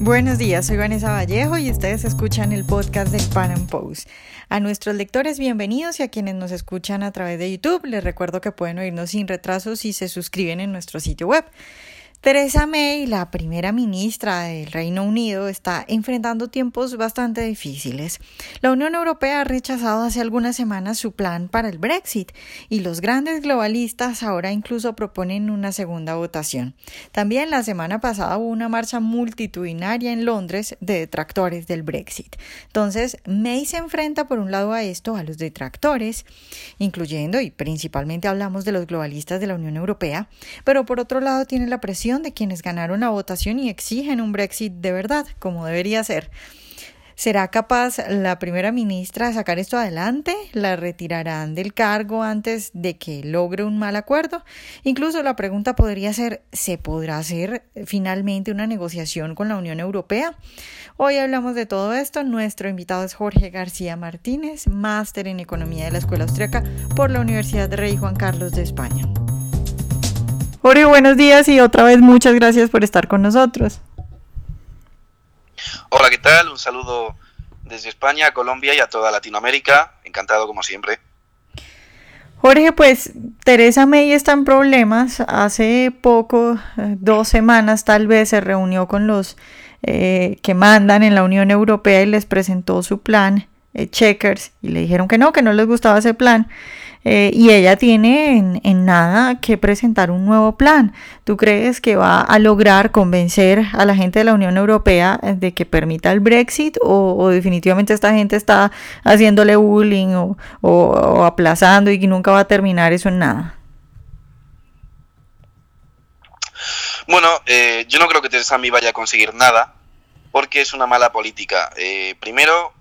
Buenos días, soy Vanessa Vallejo y ustedes escuchan el podcast del Pan Am Post. A nuestros lectores bienvenidos y a quienes nos escuchan a través de YouTube, les recuerdo que pueden oírnos sin retraso si se suscriben en nuestro sitio web. Theresa May, la primera ministra del Reino Unido, está enfrentando tiempos bastante difíciles. La Unión Europea ha rechazado hace algunas semanas su plan para el Brexit y los grandes globalistas ahora incluso proponen una segunda votación. También la semana pasada hubo una marcha multitudinaria en Londres de detractores del Brexit. Entonces, May se enfrenta por un lado a esto, a los detractores, incluyendo y principalmente hablamos de los globalistas de la Unión Europea, pero por otro lado tiene la presión de quienes ganaron la votación y exigen un Brexit de verdad, como debería ser. ¿Será capaz la primera ministra de sacar esto adelante? ¿La retirarán del cargo antes de que logre un mal acuerdo? Incluso la pregunta podría ser, ¿se podrá hacer finalmente una negociación con la Unión Europea? Hoy hablamos de todo esto. Nuestro invitado es Jorge García Martínez, máster en Economía de la Escuela Austriaca por la Universidad Rey Juan Carlos de España. Jorge, buenos días y otra vez muchas gracias por estar con nosotros. Hola, ¿qué tal? Un saludo desde España, Colombia y a toda Latinoamérica. Encantado como siempre. Jorge, pues Teresa May está en problemas. Hace poco, eh, dos semanas tal vez, se reunió con los eh, que mandan en la Unión Europea y les presentó su plan, eh, Checkers, y le dijeron que no, que no les gustaba ese plan. Eh, y ella tiene en, nada que presentar un nuevo plan. ¿Tú crees que va a lograr convencer a la gente de la Unión Europea de que permita el Brexit o, definitivamente esta gente está haciéndole bullying o, aplazando y nunca va a terminar eso en nada? Bueno, eh, yo no creo que Teresa May vaya a conseguir nada porque es una mala política. Eh, primero,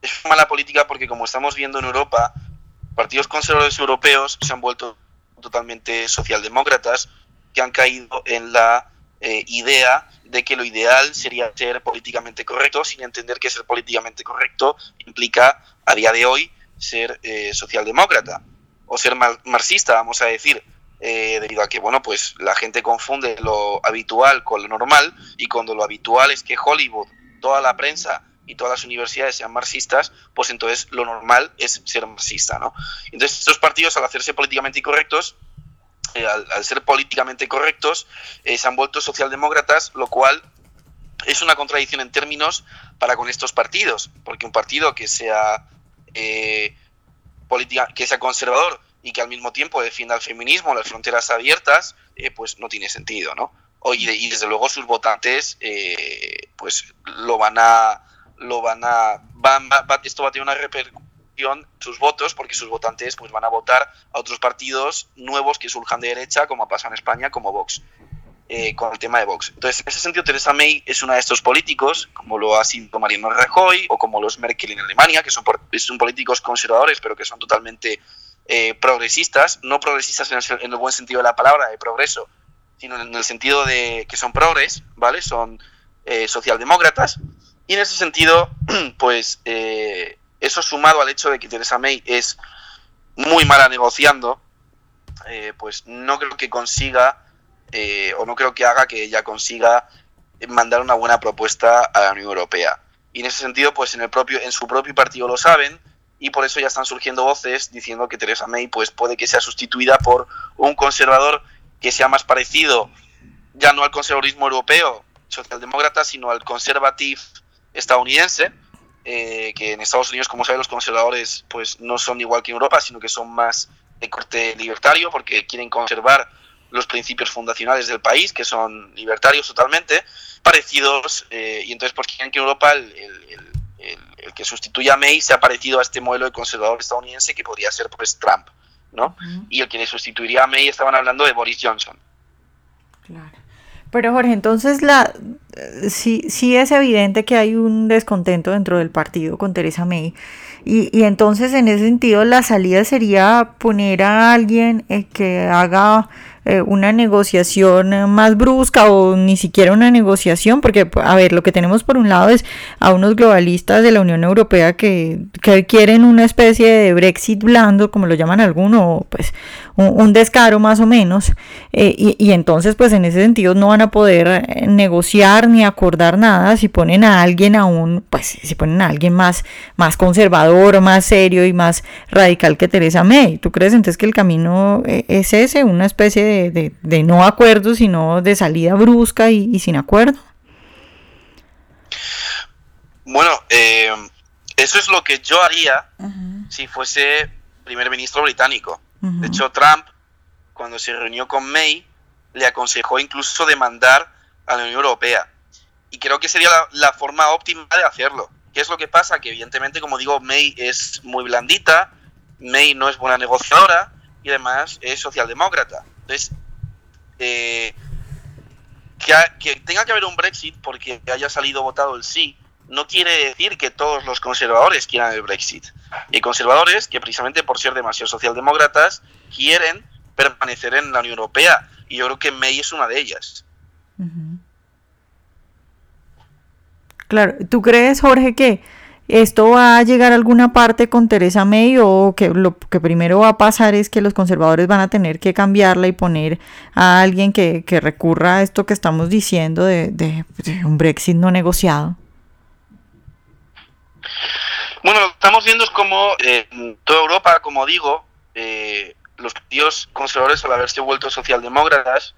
es una mala política porque como estamos viendo en Europa, partidos conservadores europeos se han vuelto totalmente socialdemócratas, que han caído en la eh, idea de que lo ideal sería ser políticamente correcto, sin entender que ser políticamente correcto implica a día de hoy ser eh, socialdemócrata o ser marxista, vamos a decir, eh, debido a que bueno, pues la gente confunde lo habitual con lo normal y cuando lo habitual es que Hollywood, toda la prensa y todas las universidades sean marxistas, pues entonces lo normal es ser marxista, ¿no? Entonces estos partidos al hacerse políticamente incorrectos, eh, al, ser políticamente correctos, eh, se han vuelto socialdemócratas, lo cual es una contradicción en términos para con estos partidos, porque un partido que sea eh, política, que sea conservador y que al mismo tiempo defienda el feminismo, las fronteras abiertas, pues no tiene sentido, ¿no? Y, desde luego sus votantes pues lo van a lo van a van, esto va a tener una repercusión sus votos porque sus votantes pues van a votar a otros partidos nuevos que surjan de derecha como ha pasado en España como Vox eh, con el tema de Vox. Entonces en ese sentido Teresa May es una de estos políticos como lo ha sido Mariano Rajoy o como los Merkel en Alemania que son, son políticos conservadores pero que son totalmente eh, progresistas no progresistas en el, en el buen sentido de la palabra de progreso sino en el sentido de que son progres vale son eh, socialdemócratas y en ese sentido, pues eh, eso sumado al hecho de que Theresa May es muy mala negociando, eh, pues no creo que consiga eh, o no creo que haga que ella consiga mandar una buena propuesta a la Unión Europea. Y en ese sentido, pues en el propio en su propio partido lo saben y por eso ya están surgiendo voces diciendo que Theresa May pues puede que sea sustituida por un conservador que sea más parecido ya no al conservadurismo europeo socialdemócrata, sino al conservative estadounidense, eh, que en Estados Unidos, como saben, los conservadores pues no son igual que en Europa, sino que son más de corte libertario, porque quieren conservar los principios fundacionales del país, que son libertarios totalmente, parecidos, eh, y entonces pues quieren que en Europa el, que sustituya a May sea parecido a este modelo de conservador estadounidense que podría ser pues Trump, ¿no? Y el que le sustituiría a May estaban hablando de Boris Johnson. Claro. Pero Jorge, entonces la sí, sí es evidente que hay un descontento dentro del partido con Teresa May. Y, y entonces en ese sentido la salida sería poner a alguien eh, que haga eh, una negociación más brusca o ni siquiera una negociación, porque, a ver, lo que tenemos por un lado es a unos globalistas de la Unión Europea que, que quieren una especie de Brexit blando, como lo llaman algunos, pues un, descaro más o menos, eh, y, y, entonces, pues en ese sentido no van a poder eh, ni acordar nada si ponen a alguien aún, pues si ponen a alguien más, más conservador, más serio y más radical que Teresa May. ¿Tú crees entonces que el camino es ese, una especie de de, no acuerdo, sino de salida brusca y, sin acuerdo? Bueno, eh, eso es lo que yo haría si fuese primer ministro británico. De hecho, Trump, cuando se reunió con May, le aconsejó incluso demandar a la Unión Europea. Y creo que sería la, forma óptima de hacerlo. ¿Qué es lo que pasa? Que evidentemente, como digo, May es muy blandita, May no es buena negociadora y además es socialdemócrata. Entonces, eh, que, tenga que haber un Brexit porque haya salido votado el sí, no quiere decir que todos los conservadores quieran el Brexit. Y conservadores que precisamente por ser demasiado socialdemócratas quieren permanecer en la Unión Europea. Y yo creo que May es una de ellas. Claro, ¿tú crees, Jorge, que ¿Esto va a llegar a alguna parte con Teresa May o que lo que primero va a pasar es que los conservadores van a tener que cambiarla y poner a alguien que, recurra a esto que estamos diciendo de, un Brexit no negociado? Bueno, lo que estamos viendo es como eh, en toda Europa, como digo, eh, los partidos conservadores al haberse vuelto socialdemócratas,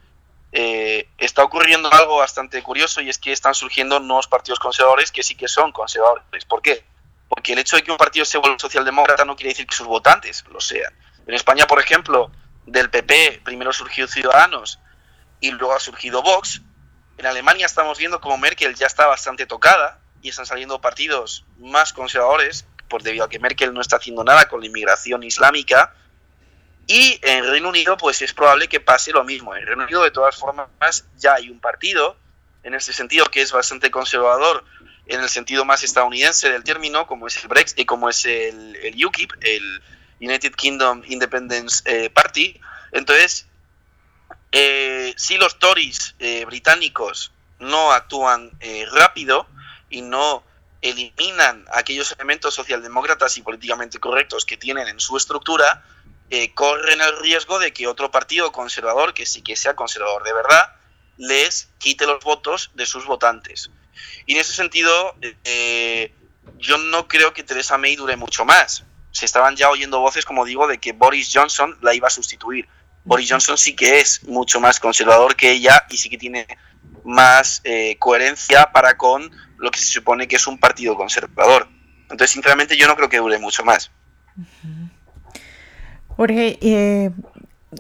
eh, está ocurriendo algo bastante curioso y es que están surgiendo nuevos partidos conservadores que sí que son conservadores. ¿Por qué? Porque el hecho de que un partido se vuelva socialdemócrata no quiere decir que sus votantes lo sean. En España, por ejemplo, del PP primero surgió Ciudadanos y luego ha surgido Vox. En Alemania estamos viendo como Merkel ya está bastante tocada y están saliendo partidos más conservadores, por debido a que Merkel no está haciendo nada con la inmigración islámica y en Reino Unido, pues es probable que pase lo mismo. En Reino Unido, de todas formas, ya hay un partido, en ese sentido, que es bastante conservador, en el sentido más estadounidense del término, como es el Brexit, y como es el, el UKIP, el United Kingdom Independence eh, Party. Entonces, eh, si los Tories eh, británicos no actúan rápido y no eliminan aquellos elementos socialdemócratas y políticamente correctos que tienen en su estructura, eh, corren el riesgo de que otro partido conservador, que sí que sea conservador de verdad, les quite los votos de sus votantes. Y en ese sentido, eh, yo no creo que Theresa May dure mucho más. Se estaban ya oyendo voces, como digo, de que Boris Johnson la iba a sustituir. Boris Johnson sí que es mucho más conservador que ella y sí que tiene más eh, coherencia para con lo que se supone que es un partido conservador. Entonces, sinceramente, yo no creo que dure mucho más. Jorge, eh,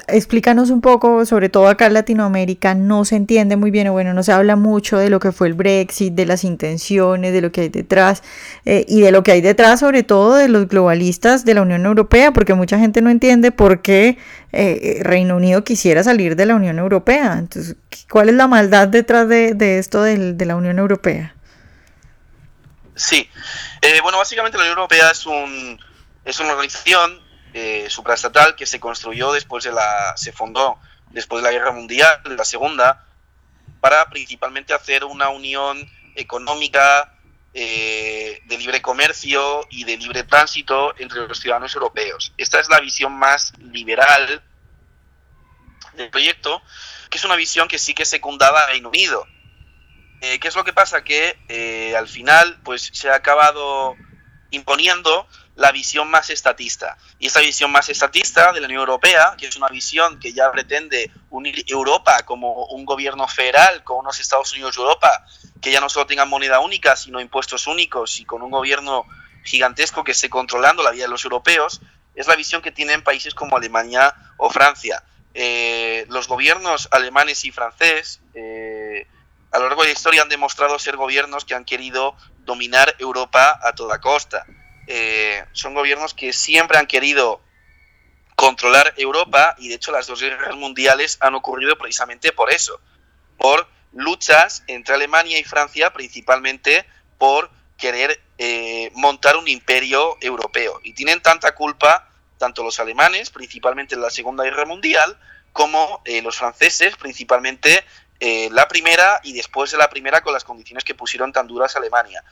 explícanos un poco, sobre todo acá en Latinoamérica no se entiende muy bien, o bueno, no se habla mucho de lo que fue el Brexit, de las intenciones, de lo que hay detrás, eh, y de lo que hay detrás sobre todo de los globalistas de la Unión Europea, porque mucha gente no entiende por qué eh, Reino Unido quisiera salir de la Unión Europea. Entonces, ¿cuál es la maldad detrás de, esto de la Unión Europea? Sí, bueno, básicamente la Unión Europea es, un, es una organización eh, supraestatal que se construyó después de la, se fundó después de la Guerra Mundial, la Segunda, para principalmente hacer una unión económica eh, de libre comercio y de libre tránsito entre los ciudadanos europeos. Esta es la visión más liberal del proyecto, que es una visión que sí que secundaba a Reino Unido. Eh, ¿Qué es lo que pasa? Que eh, al final pues, se ha acabado imponiendo la visión más estatista. Y esta visión más estatista de la Unión Europea, que es una visión que ya pretende unir Europa como un gobierno federal con unos Estados Unidos de Europa, que ya no solo tengan moneda única, sino impuestos únicos y con un gobierno gigantesco que esté controlando la vida de los europeos, es la visión que tienen países como Alemania o Francia. Eh, los gobiernos alemanes y francés eh, a lo largo de la historia han demostrado ser gobiernos que han querido dominar Europa a toda costa. Eh, son gobiernos que siempre han querido controlar Europa y de hecho las dos guerras mundiales han ocurrido precisamente por eso, por luchas entre Alemania y Francia principalmente por querer eh, montar un imperio europeo. Y tienen tanta culpa tanto los alemanes, principalmente en la Segunda Guerra Mundial, como los franceses, principalmente la primera y después de la primera con las condiciones que pusieron tan duras a Alemania.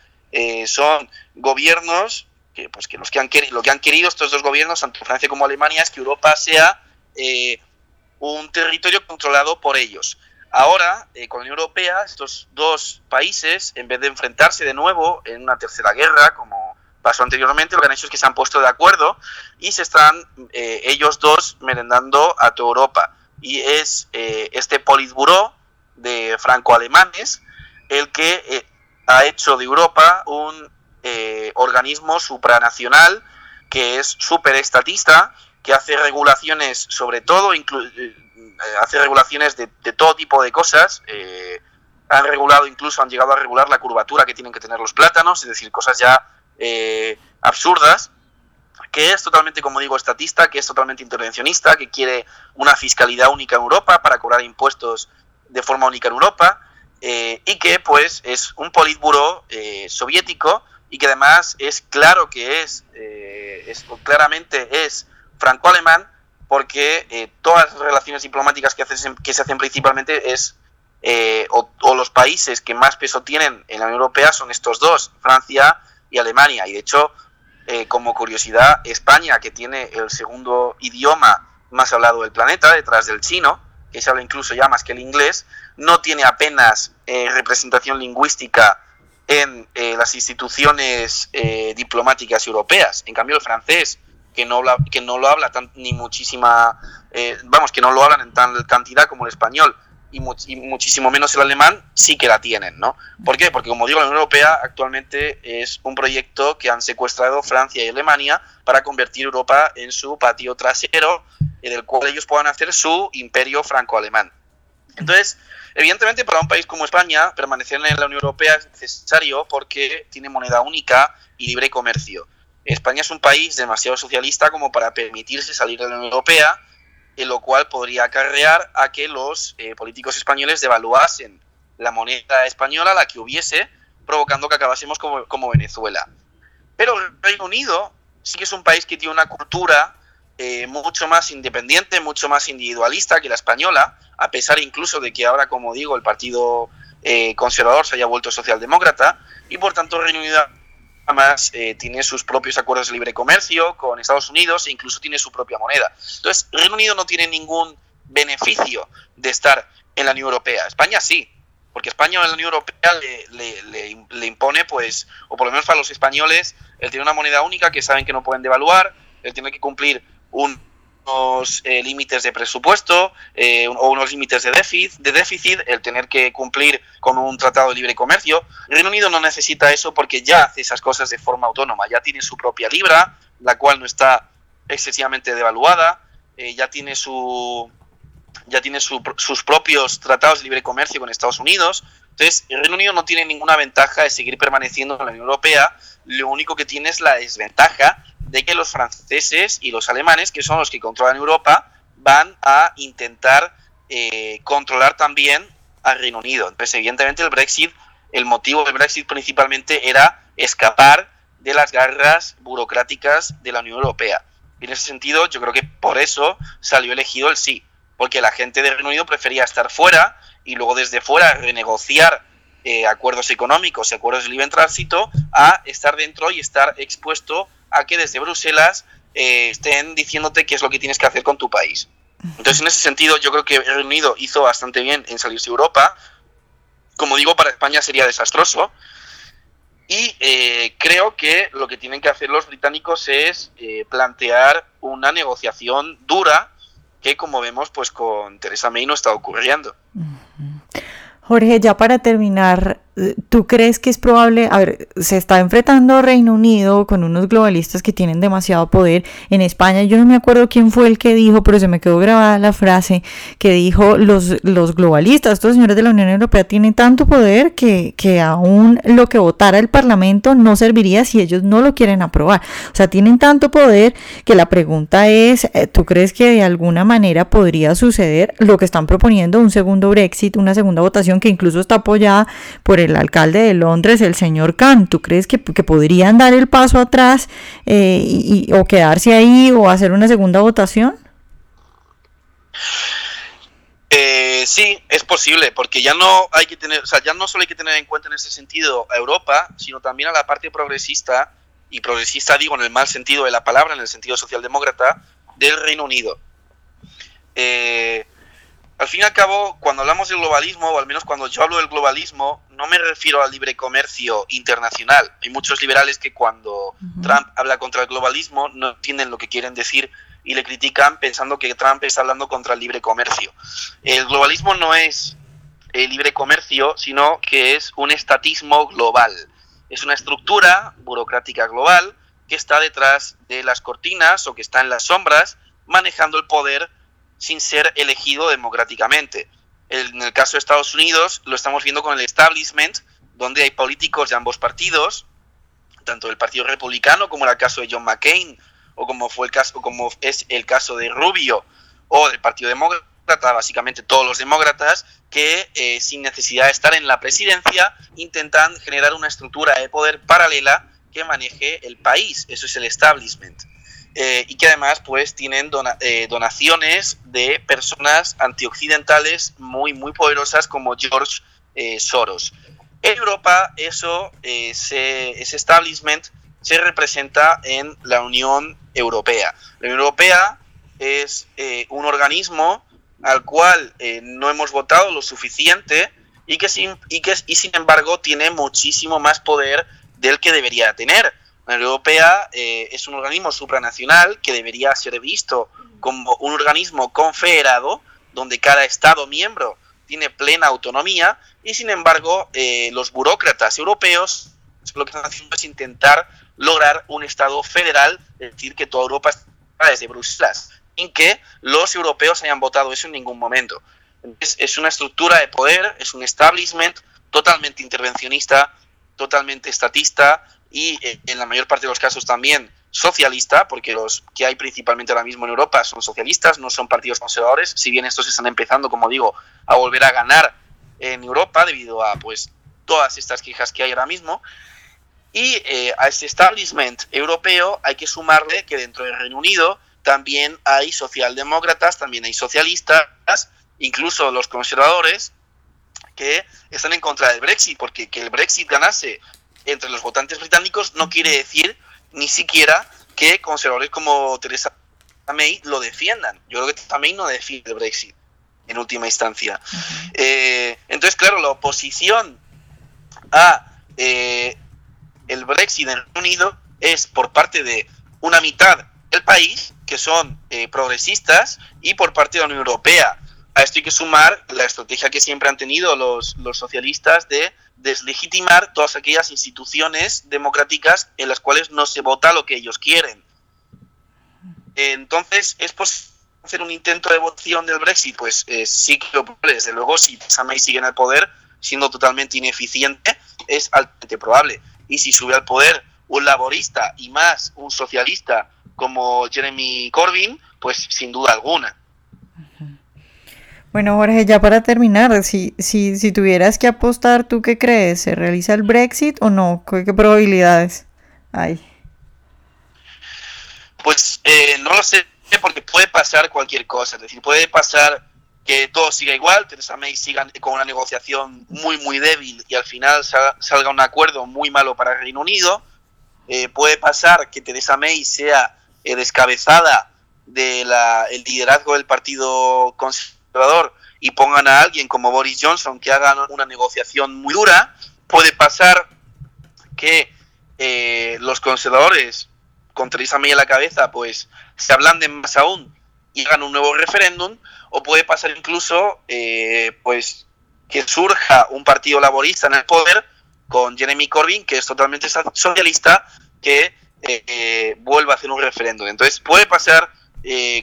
son gobiernos que, pues, que, los que han lo que han querido estos dos gobiernos, tanto Francia como Alemania, es que Europa sea un territorio controlado por ellos. Ahora, eh, con la Unión Europea, estos dos países, en vez de enfrentarse de nuevo en una tercera guerra, como pasó anteriormente, lo que han hecho es que se han puesto de acuerdo y se están eh, ellos dos merendando a toda Europa. Y es eh, este Politburo de franco-alemanes el que ha hecho de Europa un organismo supranacional que es superestatista, que hace regulaciones sobre todo, eh, hace regulaciones de, todo tipo de cosas. Eh, han regulado, incluso han llegado a regular la curvatura que tienen que tener los plátanos, es decir, cosas ya eh, absurdas, que es totalmente, como digo, estatista, que es totalmente intervencionista, que quiere una fiscalidad única en Europa para cobrar impuestos de forma única en Europa, y que pues es un politburo soviético y que además es claro que es, es claramente es franco-alemán porque eh, todas las relaciones diplomáticas que, que se hacen principalmente es, eh, o, los países que más peso tienen en la Unión Europea son estos dos, Francia y Alemania. Y de hecho, eh, como curiosidad, España, que tiene el segundo idioma más hablado del planeta, detrás del chino, que se habla incluso ya más que el inglés, no tiene apenas representación lingüística en las instituciones diplomáticas europeas. En cambio, el francés que no, habla, que no lo habla tan, ni muchísima, eh, vamos, que no lo hablan en tal cantidad como el español y, muchísimo menos el alemán, sí que la tienen, ¿no? ¿Por qué? Porque como digo, la Unión Europea actualmente es un proyecto que han secuestrado Francia y Alemania para convertir Europa en su patio trasero, en el cual ellos puedan hacer su imperio franco-alemán. Entonces, evidentemente para un país como España, permanecer en la Unión Europea es necesario porque tiene moneda única y libre comercio. España es un país demasiado socialista como para permitirse salir de la Unión Europea, en lo cual podría acarrear a que los eh, políticos españoles devaluasen la moneda española, la que hubiese, provocando que acabásemos como, Venezuela. Pero el Reino Unido sí que es un país que tiene una cultura eh, mucho más independiente, mucho más individualista que la española, a pesar incluso de que ahora, como digo, el Partido eh, Conservador se haya vuelto socialdemócrata, y por tanto el Reino Unido además eh, tiene sus propios acuerdos de libre comercio con Estados Unidos e incluso tiene su propia moneda. Entonces, Reino Unido no tiene ningún beneficio de estar en la Unión Europea. España sí, porque España en la Unión Europea le, impone, pues, o por lo menos para los españoles, el tener una moneda única que saben que no pueden devaluar, el tener que cumplir un unos eh, límites de presupuesto eh, o unos límites de déficit, de déficit, el tener que cumplir con un tratado de libre comercio. El Reino Unido no necesita eso porque ya hace esas cosas de forma autónoma, ya tiene su propia libra, la cual no está excesivamente devaluada, eh, ya tiene su ya tiene sus propios tratados de libre comercio con Estados Unidos. Entonces, el Reino Unido no tiene ninguna ventaja de seguir permaneciendo en la Unión Europea, lo único que tiene es la desventaja de que los franceses y los alemanes, que son los que controlan Europa, van a intentar eh, controlar también al Reino Unido. Entonces, evidentemente, el Brexit, el motivo del Brexit principalmente era escapar de las garras burocráticas de la Unión Europea. Y en ese sentido, yo creo que por eso salió elegido el sí, porque la gente del Reino Unido prefería estar fuera y luego desde fuera renegociar eh, acuerdos económicos y acuerdos de libre tránsito a estar dentro y estar expuesto a que desde Bruselas eh, estén diciéndote qué es lo que tienes que hacer con tu país. Entonces, en ese sentido, yo creo que el Reino Unido hizo bastante bien en salirse de Europa. Como digo, para España sería desastroso. Y eh, creo que lo que tienen que hacer los británicos es eh, plantear una negociación dura que, como vemos, pues con Teresa May no está ocurriendo. Jorge, ya para terminar, ¿Tú crees que es probable, a ver, se está enfrentando Reino Unido con unos globalistas que tienen demasiado poder en España? Yo no me acuerdo quién fue el que dijo, pero se me quedó grabada la frase que dijo los, los globalistas, estos señores de la Unión Europea tienen tanto poder que, que aún lo que votara el Parlamento no serviría si ellos no lo quieren aprobar. O sea, tienen tanto poder que la pregunta es, eh, ¿tú crees que de alguna manera podría suceder lo que están proponiendo, un segundo Brexit, una segunda votación que incluso está apoyada por el alcalde de Londres, el señor Khan. ¿Tú crees que, podrían dar el paso atrás eh, y, o quedarse ahí o hacer una segunda votación? Eh, sí, es posible, porque ya no hay que tener, o sea, ya no solo hay que tener en cuenta en ese sentido a Europa, sino también a la parte progresista, y progresista digo en el mal sentido de la palabra, en el sentido socialdemócrata, del Reino Unido. Eh, al fin y al cabo, cuando hablamos del globalismo, o al menos cuando yo hablo del globalismo, no me refiero al libre comercio internacional. Hay muchos liberales que cuando Trump habla contra el globalismo no entienden lo que quieren decir y le critican pensando que Trump está hablando contra el libre comercio. El globalismo no es el libre comercio, sino que es un estatismo global. Es una estructura burocrática global que está detrás de las cortinas o que está en las sombras manejando el poder sin ser elegido democráticamente. En el caso de Estados Unidos lo estamos viendo con el establishment, donde hay políticos de ambos partidos, tanto del Partido Republicano como el caso de John McCain, o como fue el caso, como es el caso de Rubio, o del Partido Demócrata, básicamente todos los demócratas, que eh, sin necesidad de estar en la presidencia intentan generar una estructura de poder paralela que maneje el país. Eso es el establishment. Eh, y que además pues tienen eh, donaciones de personas antioccidentales muy muy poderosas como George eh, Soros. En Europa eso, ese establishment se representa en la Unión Europea. La Unión Europea es un organismo al cual no hemos votado lo suficiente y que, sin, y que y sin embargo tiene muchísimo más poder del que debería tener la Unión Europea eh, es un organismo supranacional que debería ser visto como un organismo confederado donde cada Estado miembro tiene plena autonomía y sin embargo eh, los burócratas europeos lo que están haciendo es intentar lograr un Estado federal, es decir, que toda Europa está desde Bruselas, sin que los europeos hayan votado eso en ningún momento. es una estructura de poder, es un establishment totalmente intervencionista, totalmente estatista, y eh, en la mayor parte de los casos también socialista, porque los que hay principalmente ahora mismo en Europa son socialistas, no son partidos conservadores, si bien estos están empezando, como digo, a volver a ganar en Europa debido a pues todas estas quejas que hay ahora mismo. Y eh, a este establishment europeo hay que sumarle que dentro del Reino Unido también hay socialdemócratas, también hay socialistas, incluso los conservadores, que están en contra del Brexit, porque que el Brexit ganase entre los votantes británicos no quiere decir ni siquiera que conservadores como Teresa May lo defiendan. Yo creo que Teresa May no defiende el Brexit en última instancia. Eh, entonces, claro, la oposición a eh, el Brexit en el Reino Unido es por parte de una mitad del país, que son eh, progresistas, y por parte de la Unión Europea. A esto hay que sumar la estrategia que siempre han tenido los, socialistas de deslegitimar todas aquellas instituciones democráticas en las cuales no se vota lo que ellos quieren. Entonces, ¿es posible hacer un intento de votación del Brexit? Pues eh, sí que lo probable. Desde luego, si Theresa sigue en el poder, siendo totalmente ineficiente, es altamente probable. Y si sube al poder un laborista y más un socialista como Jeremy Corbyn, pues sin duda alguna. Bueno, Jorge, ya para terminar, si, si, si tuvieras que apostar, ¿tú qué crees? ¿Se realiza el Brexit o no? ¿Qué, probabilidades hay? Pues eh, no lo sé, porque puede pasar cualquier cosa. Es decir, puede pasar que todo siga igual, Theresa May siga con una negociación muy, muy débil y al final salga un acuerdo muy malo para el Reino Unido. Eh, puede pasar que Theresa May sea eh, descabezada del liderazgo del Partido Conservador y pongan a alguien como Boris Johnson que haga una negociación muy dura, puede pasar que eh, los conservadores, con Theresa May a la cabeza, pues se ablanden más aún y hagan un nuevo referéndum, o puede pasar incluso eh, pues que surja un partido laborista en el poder con Jeremy Corbyn, que es totalmente socialista, que eh, vuelva a hacer un referéndum. Entonces puede pasar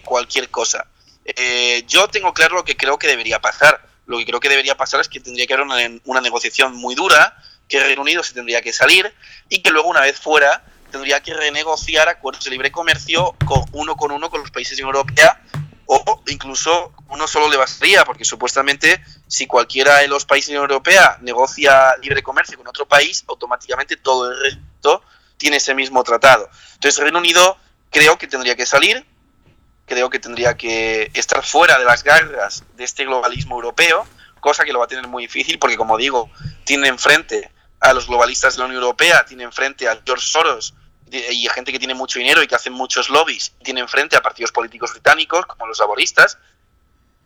cualquier cosa. Eh, yo tengo claro lo que creo que debería pasar. Lo que creo que debería pasar es que tendría que haber una, negociación muy dura, que Reino Unido se tendría que salir y que luego una vez fuera tendría que renegociar acuerdos de libre comercio con uno con uno con los países de Europea o incluso uno solo le bastaría, porque supuestamente si cualquiera de los países de la Unión Europea negocia libre comercio con otro país, automáticamente todo el resto tiene ese mismo tratado. Entonces Reino Unido creo que tendría que salir, creo que tendría que estar fuera de las garras de este globalismo europeo, cosa que lo va a tener muy difícil porque, como digo, tiene enfrente a los globalistas de la Unión Europea, tiene enfrente a George Soros y a gente que tiene mucho dinero y que hace muchos lobbies, tiene enfrente a partidos políticos británicos como los laboristas.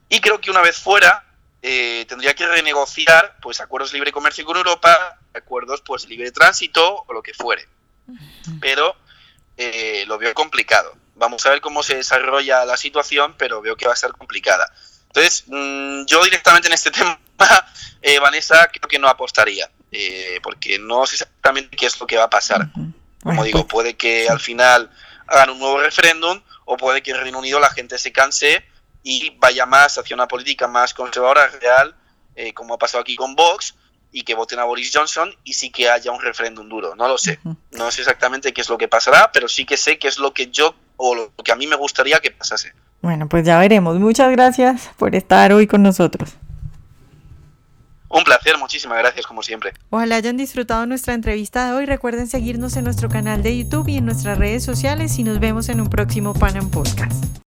Y creo que una vez fuera eh, tendría que renegociar pues acuerdos de libre comercio con Europa, acuerdos pues de libre tránsito o lo que fuere. Pero eh, lo veo complicado. Vamos a ver cómo se desarrolla la situación, pero veo que va a ser complicada. Entonces, mm, yo directamente en este tema, eh, Vanessa, creo que no apostaría, eh, porque no sé exactamente qué es lo que va a pasar. Como digo, pues puede que al final hagan un nuevo referéndum o puede que en Reino Unido la gente se canse y vaya más hacia una política más conservadora, real, como ha pasado aquí con Vox, y que voten a Boris Johnson y sí que haya un referéndum duro. No lo sé. No sé exactamente qué es lo que pasará, pero sí que sé qué es lo que yo o lo que a mí me gustaría que pasase. Bueno, pues ya veremos. Muchas gracias por estar hoy con nosotros. Un placer, muchísimas gracias como siempre. Ojalá hayan disfrutado nuestra entrevista de hoy. Recuerden seguirnos en nuestro canal de YouTube y en nuestras redes sociales y nos vemos en un próximo Panam Podcast.